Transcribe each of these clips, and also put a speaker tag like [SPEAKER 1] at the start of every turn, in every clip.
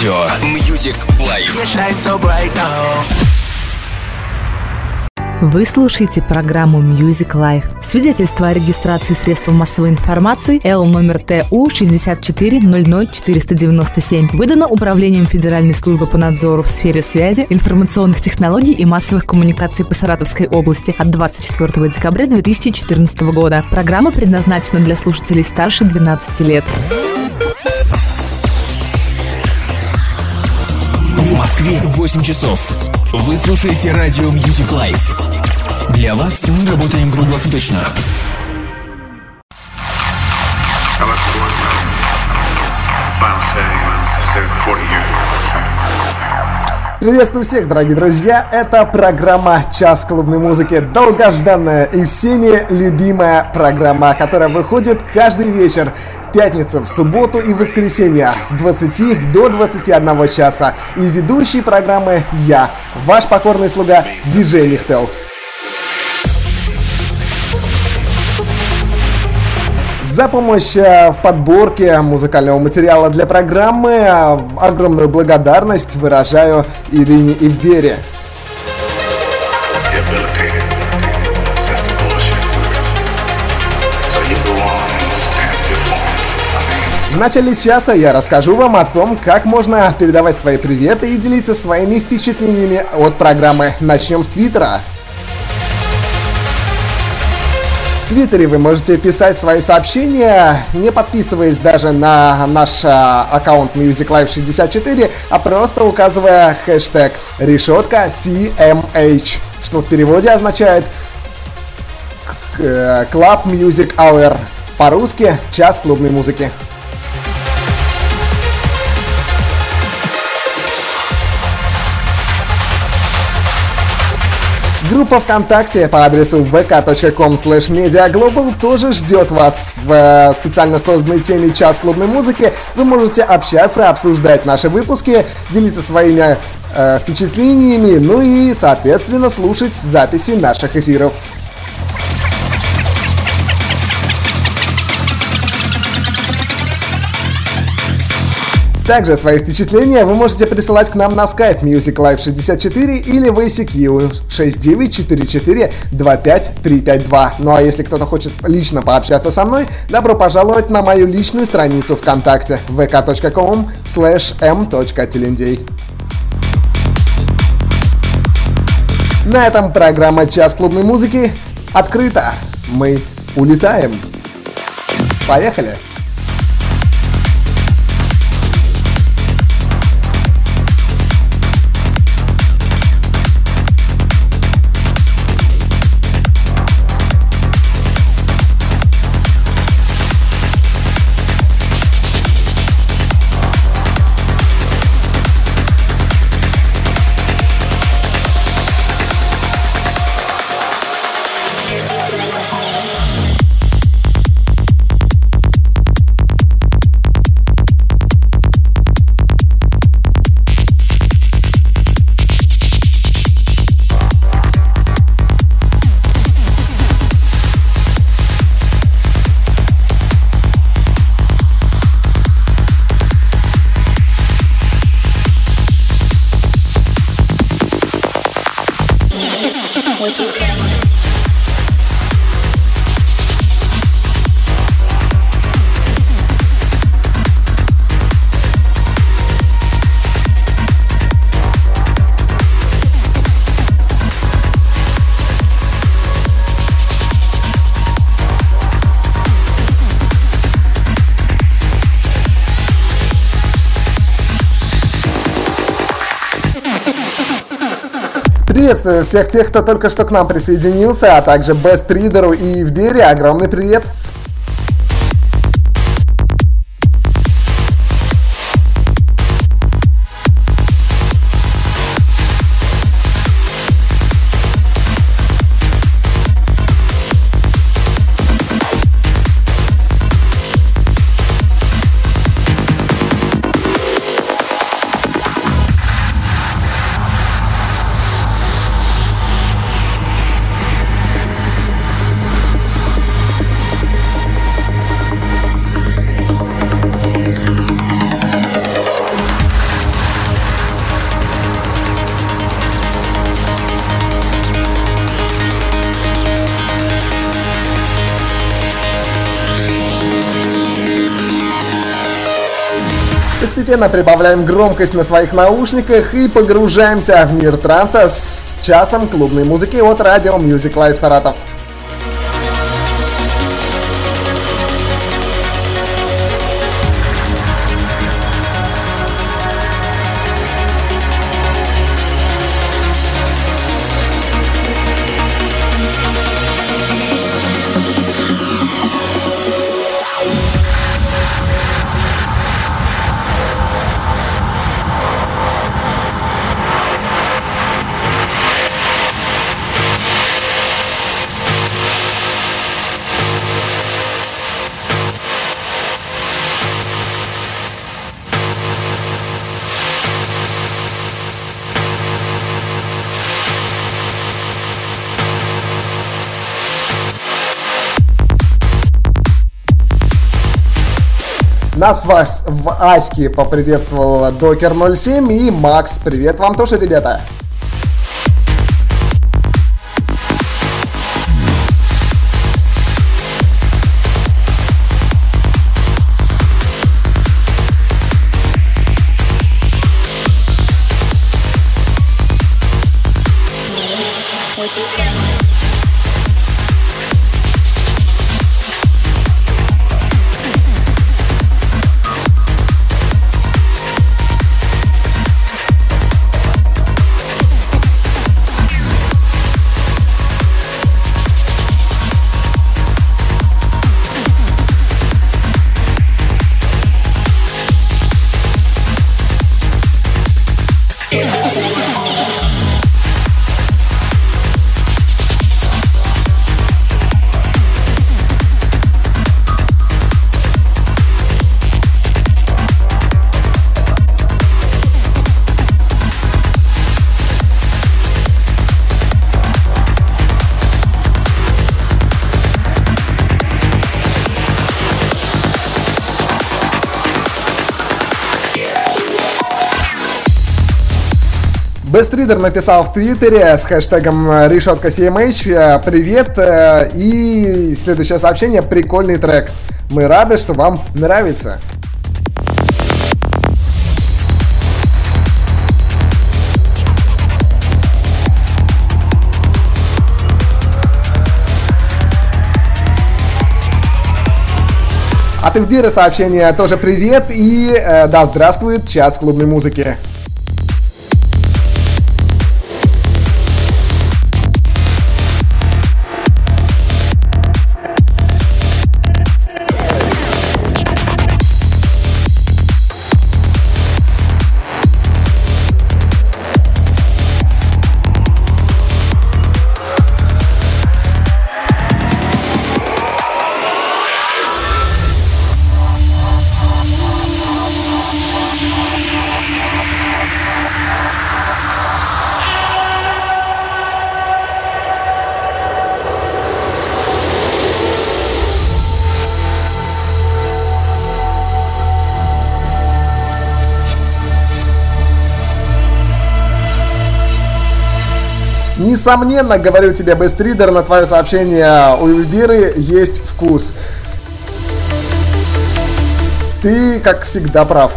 [SPEAKER 1] Радио Music Life.
[SPEAKER 2] Вы слушаете программу Music Life. Свидетельство о регистрации средств массовой информации Л номер ТУ 6400497 выдано Управлением Федеральной службы по надзору в сфере связи, информационных технологий и массовых коммуникаций по Саратовской области от 24 декабря 2014 года. Программа предназначена для слушателей старше 12 лет.
[SPEAKER 1] Москве 8 часов. Вы слушаете радио Music Life. Для вас мы работаем круглосуточно.
[SPEAKER 3] I
[SPEAKER 4] Приветствую всех, дорогие друзья! Это программа «Час клубной музыки». Долгожданная и всеми любимая программа, которая выходит каждый вечер в пятницу, в субботу и воскресенье с 20 до 21 часа. И ведущий программы я, ваш покорный слуга диджей Лихтел. За помощь э, в подборке музыкального материала для программы огромную благодарность выражаю Ирине Ивдере. В начале часа я расскажу вам о том, как можно передавать свои приветы и делиться своими впечатлениями от программы. Начнем с Твиттера. Твиттере вы можете писать свои сообщения, не подписываясь даже на наш а, аккаунт Music Live 64, а просто указывая хэштег решетка CMH, что в переводе означает э, Club Music Hour. По-русски час клубной музыки. Группа ВКонтакте по адресу vk.com mediaglobal тоже ждет вас в э, специально созданной теме «Час клубной музыки». Вы можете общаться, обсуждать наши выпуски, делиться своими э, впечатлениями, ну и, соответственно, слушать записи наших эфиров. Также свои впечатления вы можете присылать к нам на Skype Music Live 64 или в ICQ 6944-25352. Ну а если кто-то хочет лично пообщаться со мной, добро пожаловать на мою личную страницу ВКонтакте vk.com slash m.телендей. На этом программа «Час клубной музыки» открыта. Мы улетаем. Поехали! Приветствую всех тех, кто только что к нам присоединился, а также Best Reader и Евдере. Огромный привет! Постепенно прибавляем громкость на своих наушниках и погружаемся в мир транса с часом клубной музыки от радио Music Live Саратов. Нас вас в Аське поприветствовал Докер 07 и Макс. Привет вам тоже, ребята. Бестридер написал в Твиттере с хэштегом решетка CMH э, «Привет» э, и следующее сообщение «Прикольный трек». Мы рады, что вам нравится. От Эвдира сообщение тоже привет и э, да, здравствует час клубной музыки. Несомненно, говорю тебе, Бестридер, на твое сообщение у Эльвиры есть вкус. Ты, как всегда, прав.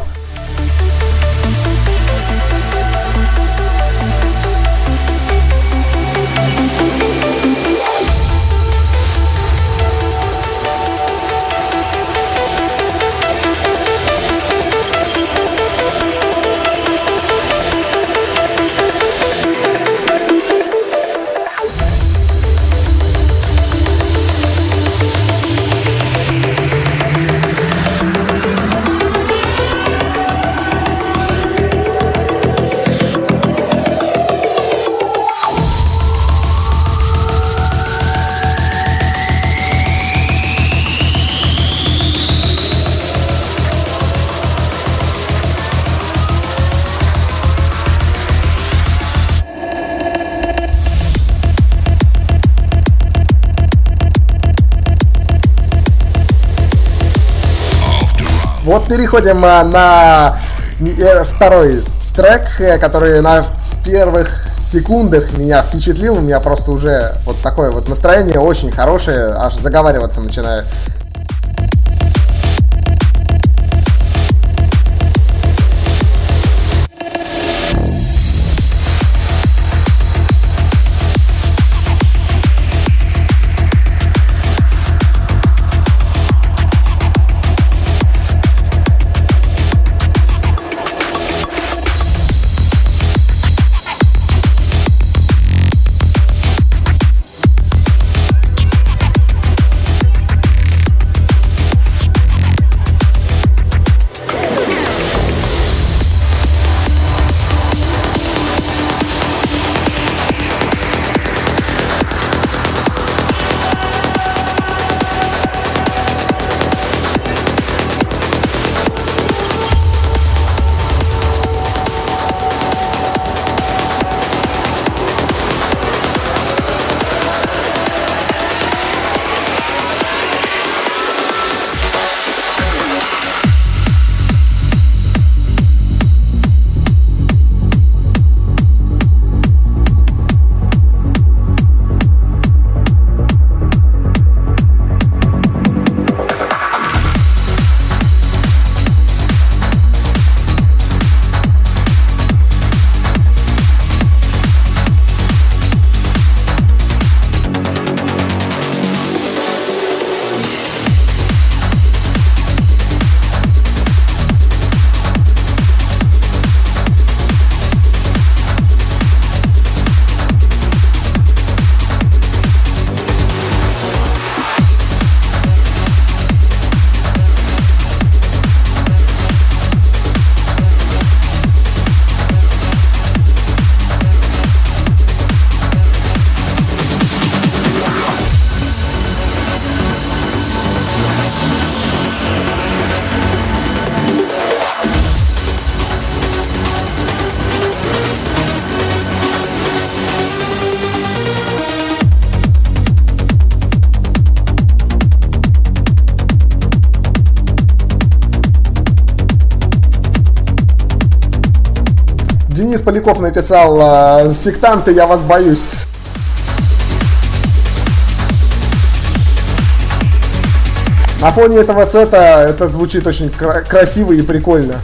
[SPEAKER 4] Переходим а, на э, второй трек, э, который на первых секундах меня впечатлил. У меня просто уже вот такое вот настроение очень хорошее, аж заговариваться начинаю. Поляков написал, э, сектанты, я вас боюсь. На фоне этого сета это звучит очень кра- красиво и прикольно.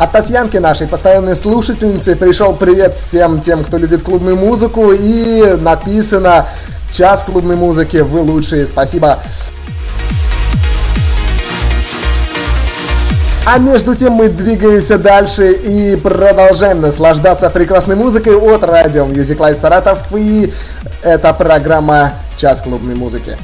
[SPEAKER 4] От Татьянки нашей постоянной слушательницы пришел привет всем тем, кто любит клубную музыку и написано час клубной музыки, вы лучшие, спасибо. А между тем мы двигаемся дальше и продолжаем наслаждаться прекрасной музыкой от радио Music Life Саратов. И это программа «Час клубной музыки».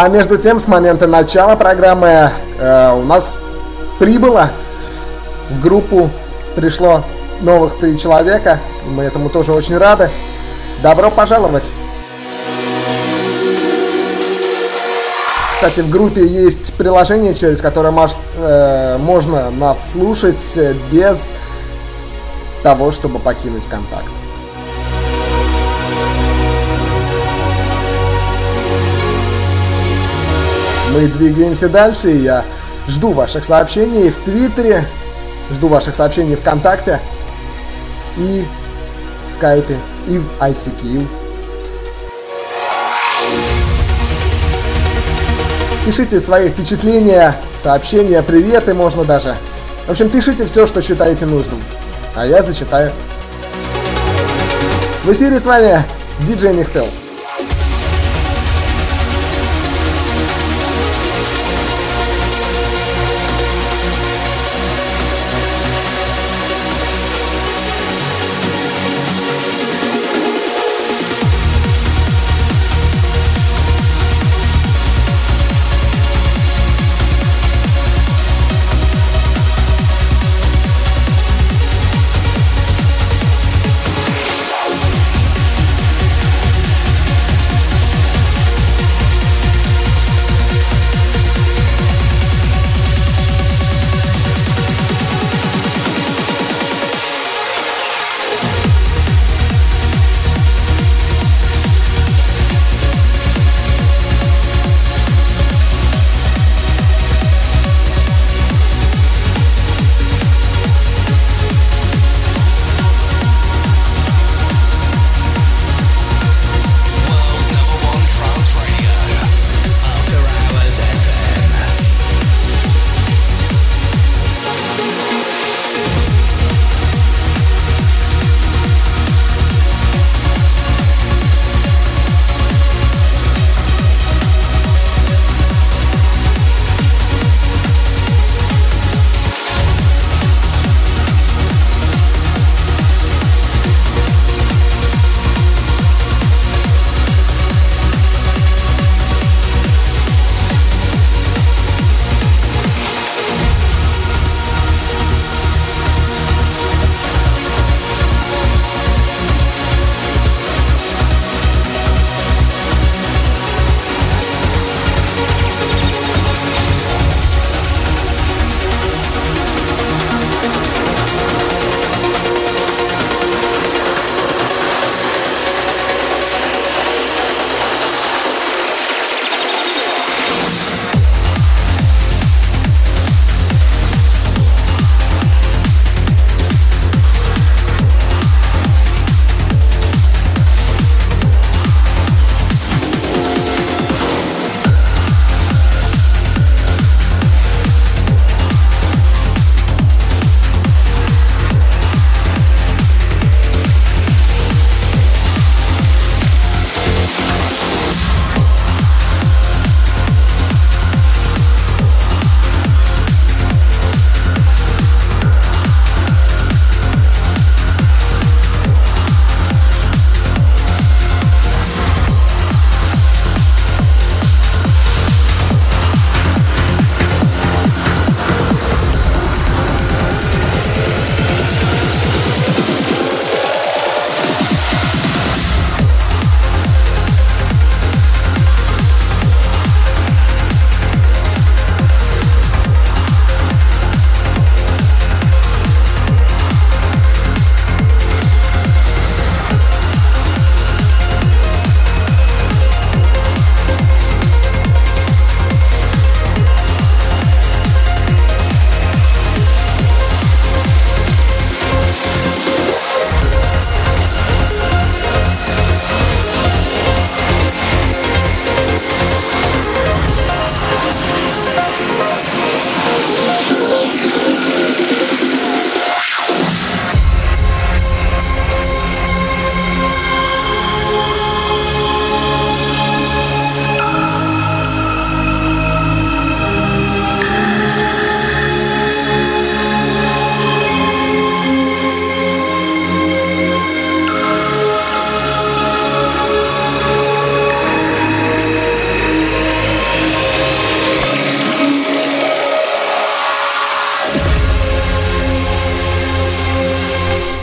[SPEAKER 4] А между тем, с момента начала программы э, у нас прибыло в группу, пришло новых три человека. Мы этому тоже очень рады. Добро пожаловать! Кстати, в группе есть приложение, через которое маш, э, можно нас слушать без того, чтобы покинуть контакт. Мы двигаемся дальше, и я жду ваших сообщений в Твиттере, жду ваших сообщений ВКонтакте и в Скайпе, и в ICQ. Пишите свои впечатления, сообщения, приветы можно даже. В общем, пишите все, что считаете нужным. А я зачитаю. В эфире с вами диджей Нихтел.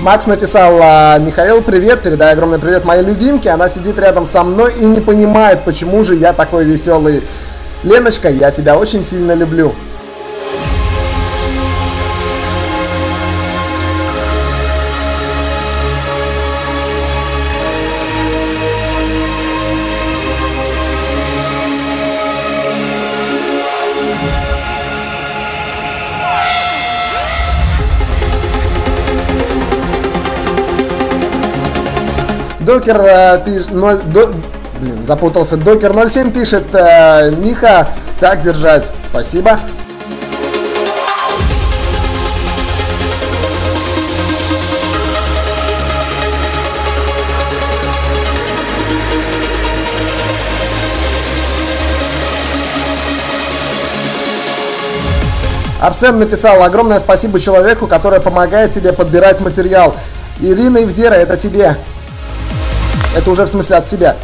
[SPEAKER 4] Макс написал, а, Михаил, привет, передай огромный привет моей любимке. Она сидит рядом со мной и не понимает, почему же я такой веселый. Леночка, я тебя очень сильно люблю. Докер э, пишет... 0, до, блин, запутался. Докер 07 пишет, э, Миха, так держать. Спасибо. Арсен написал, огромное спасибо человеку, который помогает тебе подбирать материал. Ирина Евдера, это тебе. Это уже в смысле от себя.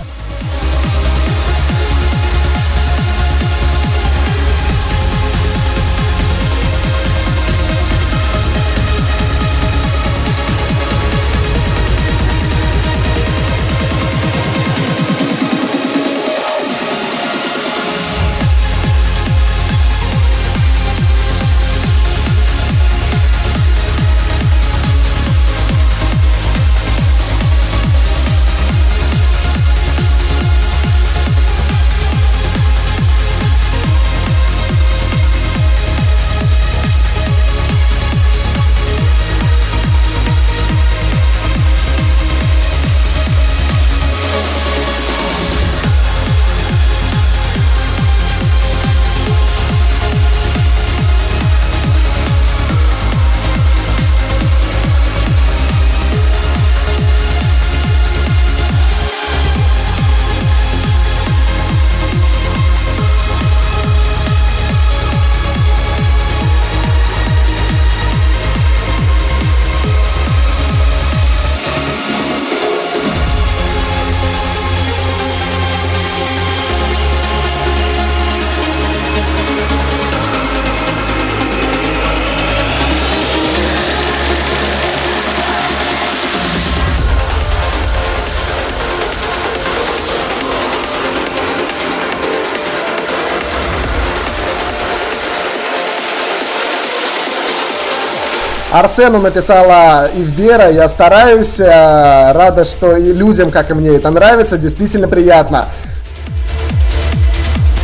[SPEAKER 4] Арсену написала Ивдера, я стараюсь, э, рада, что и людям, как и мне, это нравится, действительно приятно.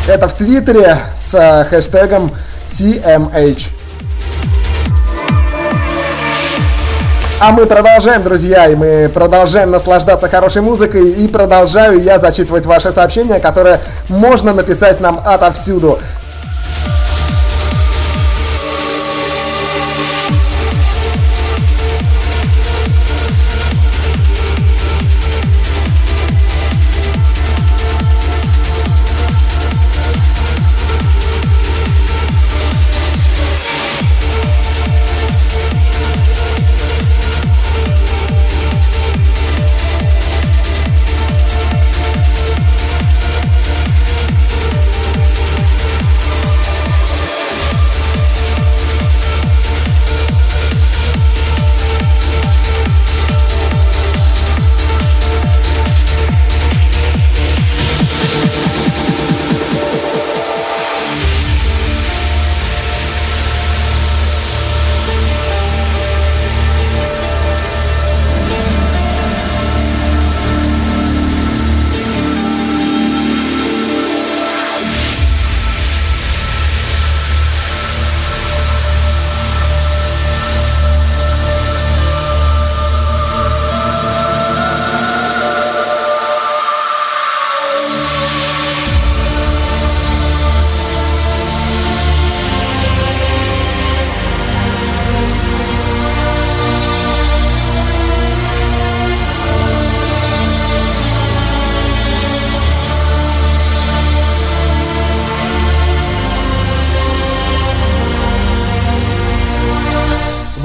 [SPEAKER 4] Это в Твиттере с э, хэштегом CMH. А мы продолжаем, друзья, и мы продолжаем наслаждаться хорошей музыкой, и продолжаю я зачитывать ваши сообщения, которые можно написать нам отовсюду.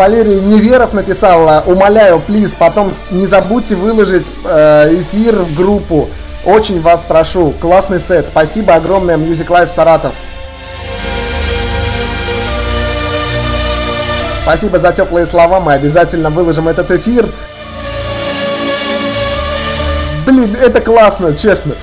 [SPEAKER 4] Валерий Неверов написал, умоляю, плиз, потом не забудьте выложить э, эфир в группу. Очень вас прошу. Классный сет. Спасибо огромное, Music Life Саратов. Спасибо за теплые слова, мы обязательно выложим этот эфир. Блин, это классно, честно.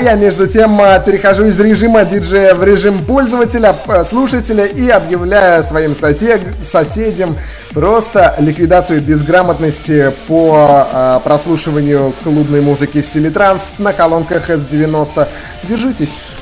[SPEAKER 4] Я, между тем, э, перехожу из режима диджея в режим пользователя, слушателя и объявляю своим сосед, соседям просто ликвидацию безграмотности по э, прослушиванию клубной музыки в стиле на колонках S90. Держитесь!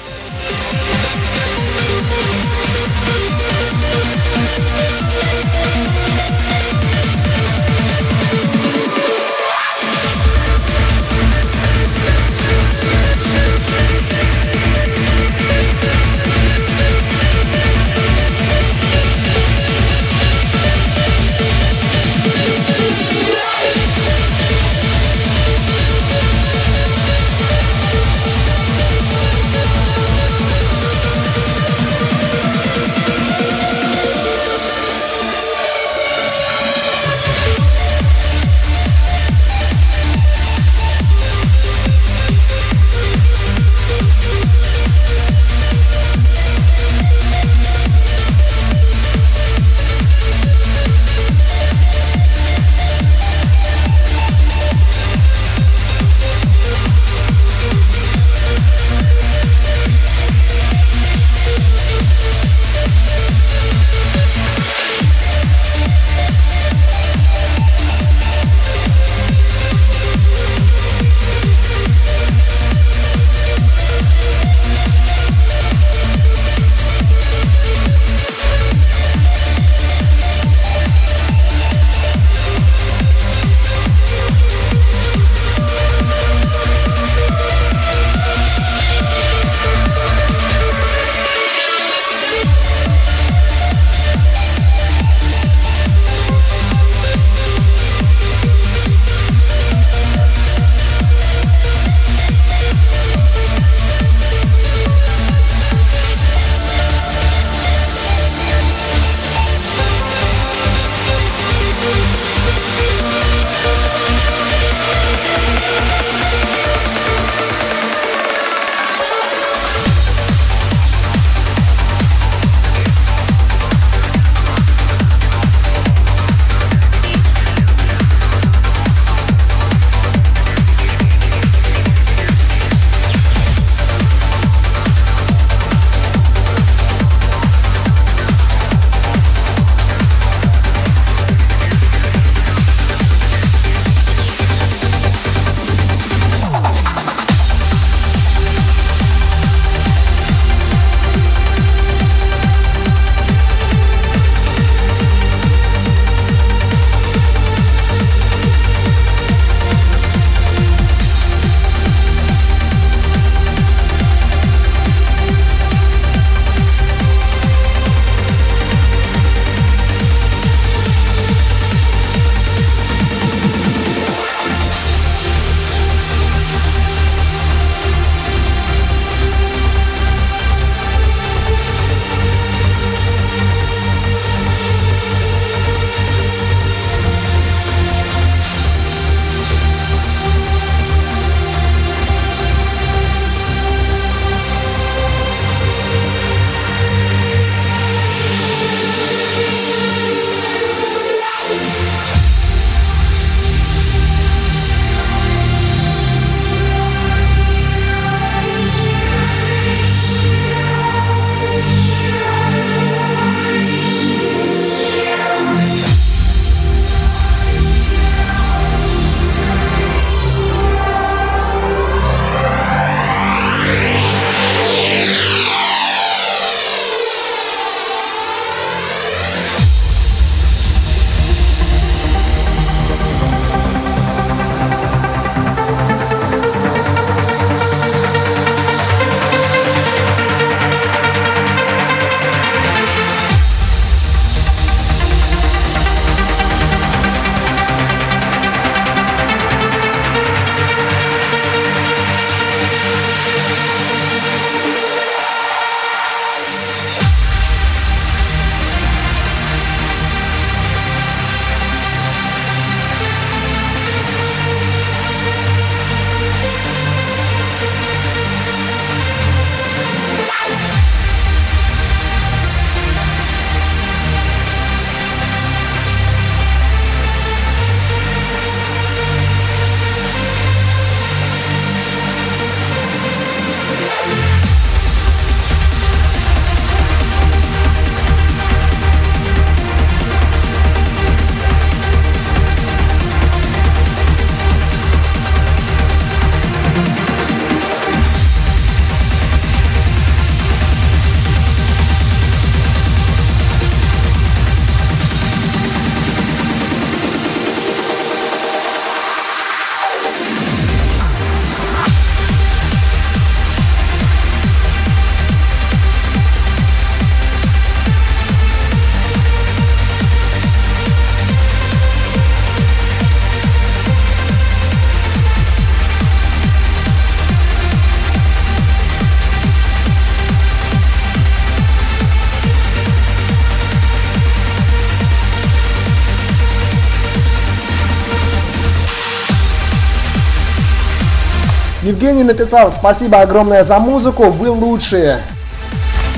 [SPEAKER 5] Евгений написал, спасибо огромное за музыку, вы лучшие.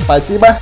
[SPEAKER 5] Спасибо.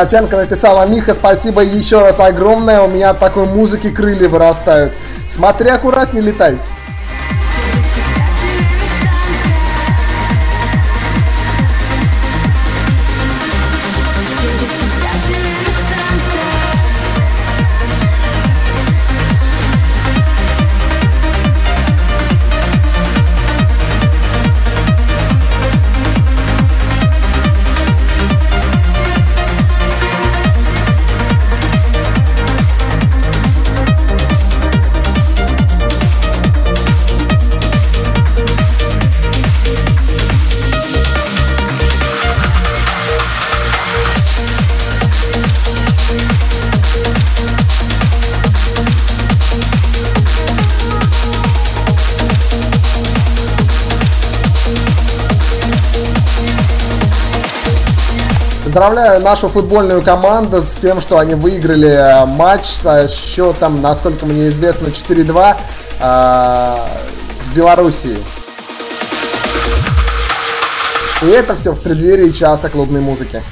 [SPEAKER 5] Татьянка написала, Миха, спасибо еще раз огромное, у меня от такой музыки крылья вырастают. Смотри, аккуратнее летай.
[SPEAKER 4] Поздравляю нашу футбольную команду с тем, что они выиграли э, матч со счетом, насколько мне известно, 4-2 э, с Белоруссией. И это все в преддверии часа клубной музыки.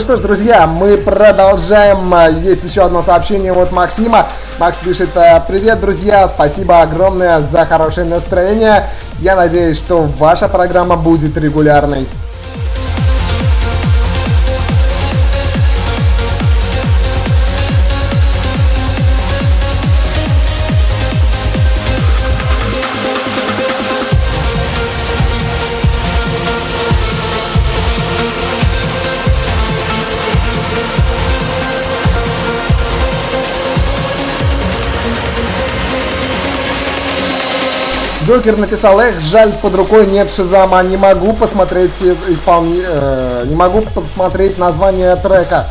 [SPEAKER 4] Что ж, друзья, мы продолжаем. Есть еще одно сообщение от Максима. Макс пишет, привет, друзья, спасибо огромное за хорошее настроение. Я надеюсь, что ваша программа будет регулярной. Докер написал, эх, жаль, под рукой нет Шизама, не могу посмотреть исполни... э, не могу посмотреть название трека.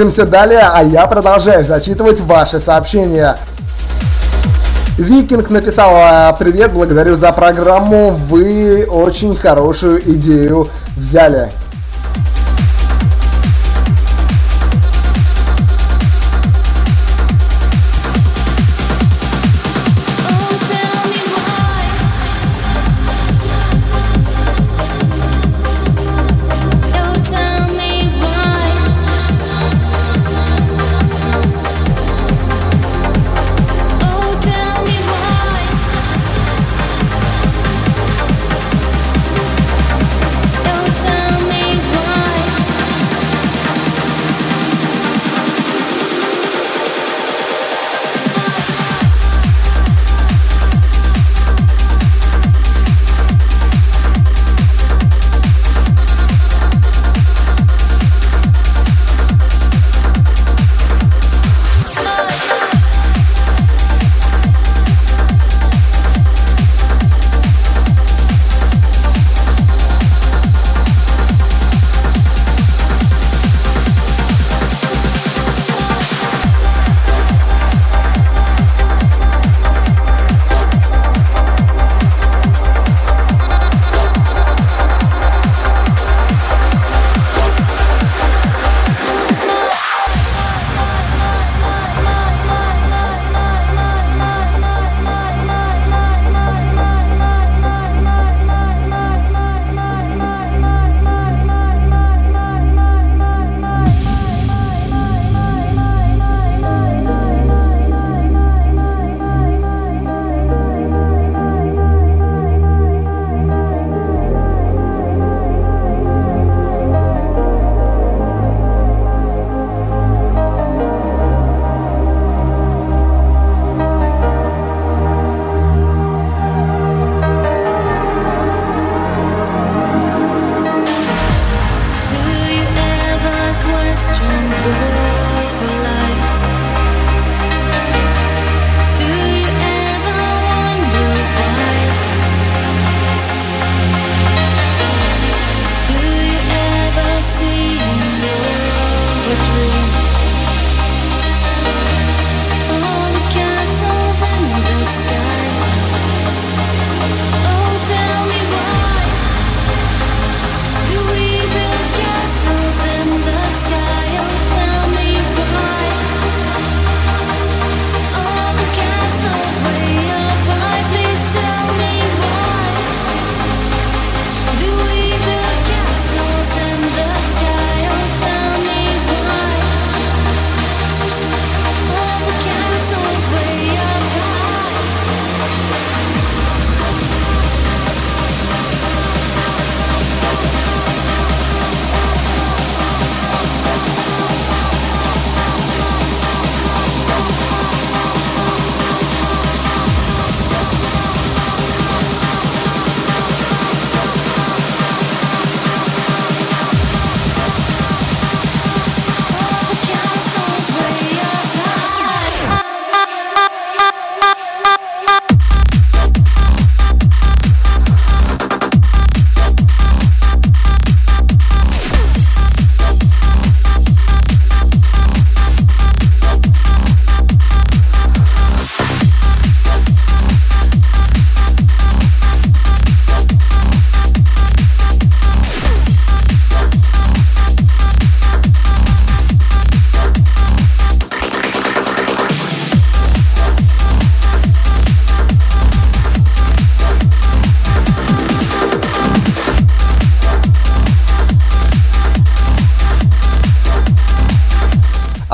[SPEAKER 6] Движемся далее, а я продолжаю зачитывать ваши сообщения. Викинг написал «А, «Привет, благодарю за программу, вы очень хорошую идею взяли».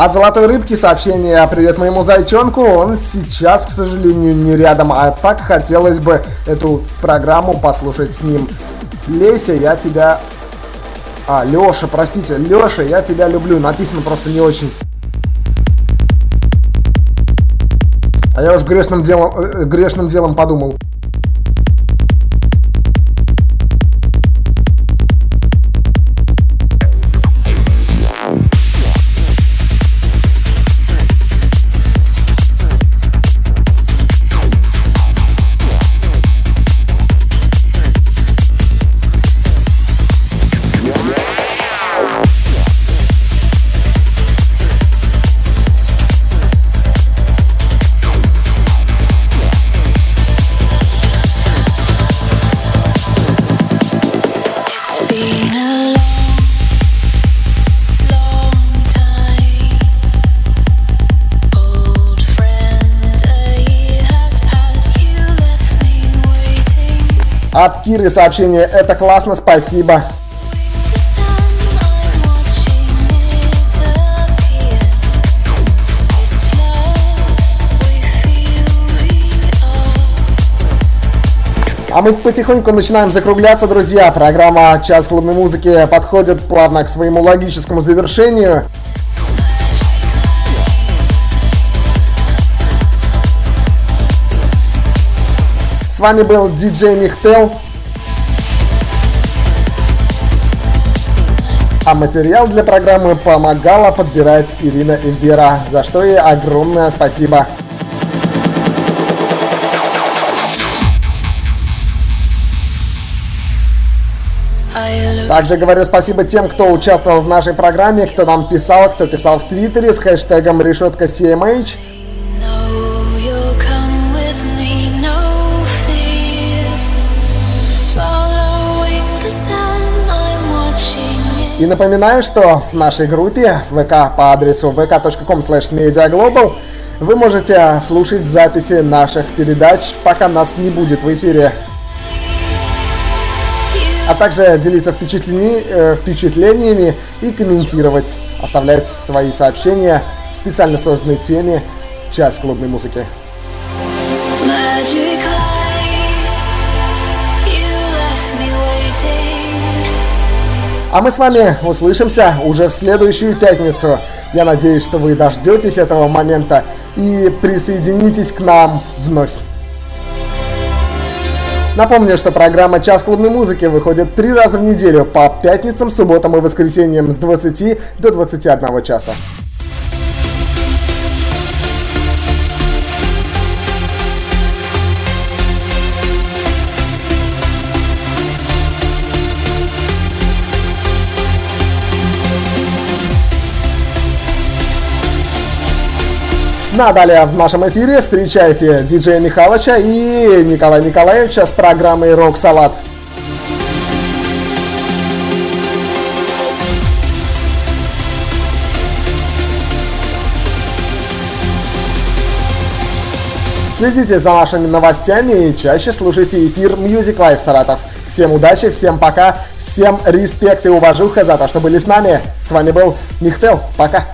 [SPEAKER 6] От золотой рыбки сообщение «Привет моему зайчонку». Он сейчас, к сожалению, не рядом, а так хотелось бы эту программу послушать с ним. Леся, я тебя... А, Леша, простите, Леша, я тебя люблю. Написано просто не очень. А я уж грешным делом, э, грешным делом подумал.
[SPEAKER 4] От Киры сообщение «Это классно, спасибо». А мы потихоньку начинаем закругляться, друзья. Программа «Час клубной музыки» подходит плавно к своему логическому завершению. Вами был диджей Михтел. А материал для программы помогала подбирать Ирина Эльдера, за что ей огромное спасибо. Также говорю спасибо тем, кто участвовал в нашей программе, кто нам писал, кто писал в Твиттере с хэштегом решетка CMH. И напоминаю, что в нашей группе ВК по адресу vk.com mediaglobal вы можете слушать записи наших передач, пока нас не будет в эфире а также делиться впечатлени... Э, впечатлениями и комментировать, оставлять свои сообщения в специально созданной теме «Час клубной музыки». А мы с вами услышимся уже в следующую пятницу. Я надеюсь, что вы дождетесь этого момента и присоединитесь к нам вновь. Напомню, что программа «Час клубной музыки» выходит три раза в неделю по пятницам, субботам и воскресеньям с 20 до 21 часа. Ну а далее в нашем эфире встречайте диджея Михалыча и Николая Николаевича с программой «Рок Салат». Следите за нашими новостями и чаще слушайте эфир Music Live Саратов. Всем удачи, всем пока, всем респект и уважуха за то, что были с нами. С вами был Михтел. Пока.